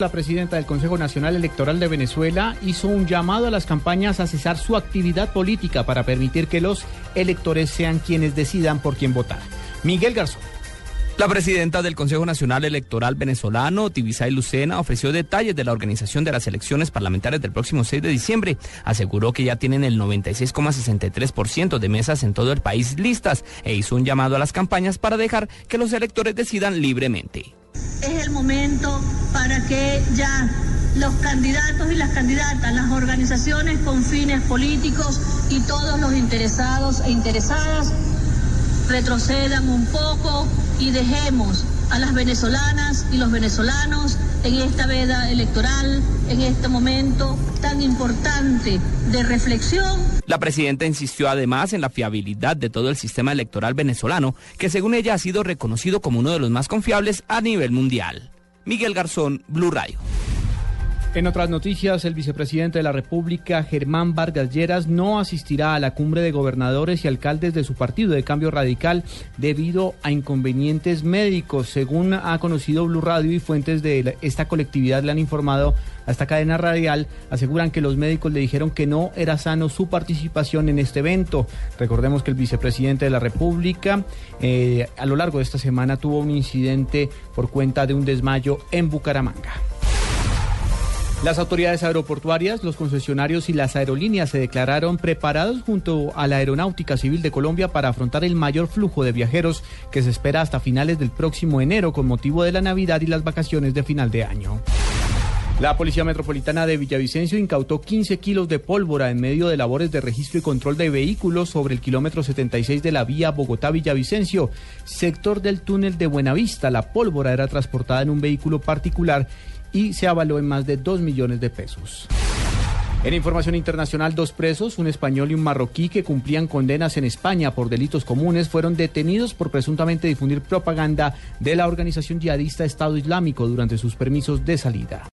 La presidenta del Consejo Nacional Electoral de Venezuela hizo un llamado a las campañas a cesar su actividad política para permitir que los electores sean quienes decidan por quién votar. Miguel Garzón. La presidenta del Consejo Nacional Electoral venezolano, Tibisay Lucena, ofreció detalles de la organización de las elecciones parlamentarias del próximo 6 de diciembre. Aseguró que ya tienen el 96,63% de mesas en todo el país listas e hizo un llamado a las campañas para dejar que los electores decidan libremente. Es el momento para que ya los candidatos y las candidatas, las organizaciones con fines políticos y todos los interesados e interesadas retrocedan un poco y dejemos a las venezolanas y los venezolanos en esta veda electoral, en este momento tan importante de reflexión. La presidenta insistió además en la fiabilidad de todo el sistema electoral venezolano, que según ella ha sido reconocido como uno de los más confiables a nivel mundial. Miguel Garzón, Blue Radio. En otras noticias, el vicepresidente de la República, Germán Vargas Lleras, no asistirá a la cumbre de gobernadores y alcaldes de su partido de cambio radical debido a inconvenientes médicos. Según ha conocido Blue Radio y fuentes de esta colectividad le han informado a esta cadena radial, aseguran que los médicos le dijeron que no era sano su participación en este evento. Recordemos que el vicepresidente de la República eh, a lo largo de esta semana tuvo un incidente por cuenta de un desmayo en Bucaramanga. Las autoridades aeroportuarias, los concesionarios y las aerolíneas se declararon preparados junto a la Aeronáutica Civil de Colombia para afrontar el mayor flujo de viajeros que se espera hasta finales del próximo enero con motivo de la Navidad y las vacaciones de final de año. La Policía Metropolitana de Villavicencio incautó 15 kilos de pólvora en medio de labores de registro y control de vehículos sobre el kilómetro 76 de la vía Bogotá-Villavicencio, sector del túnel de Buenavista. La pólvora era transportada en un vehículo particular y se avaló en más de 2 millones de pesos. En información internacional, dos presos, un español y un marroquí que cumplían condenas en España por delitos comunes, fueron detenidos por presuntamente difundir propaganda de la organización yihadista Estado Islámico durante sus permisos de salida.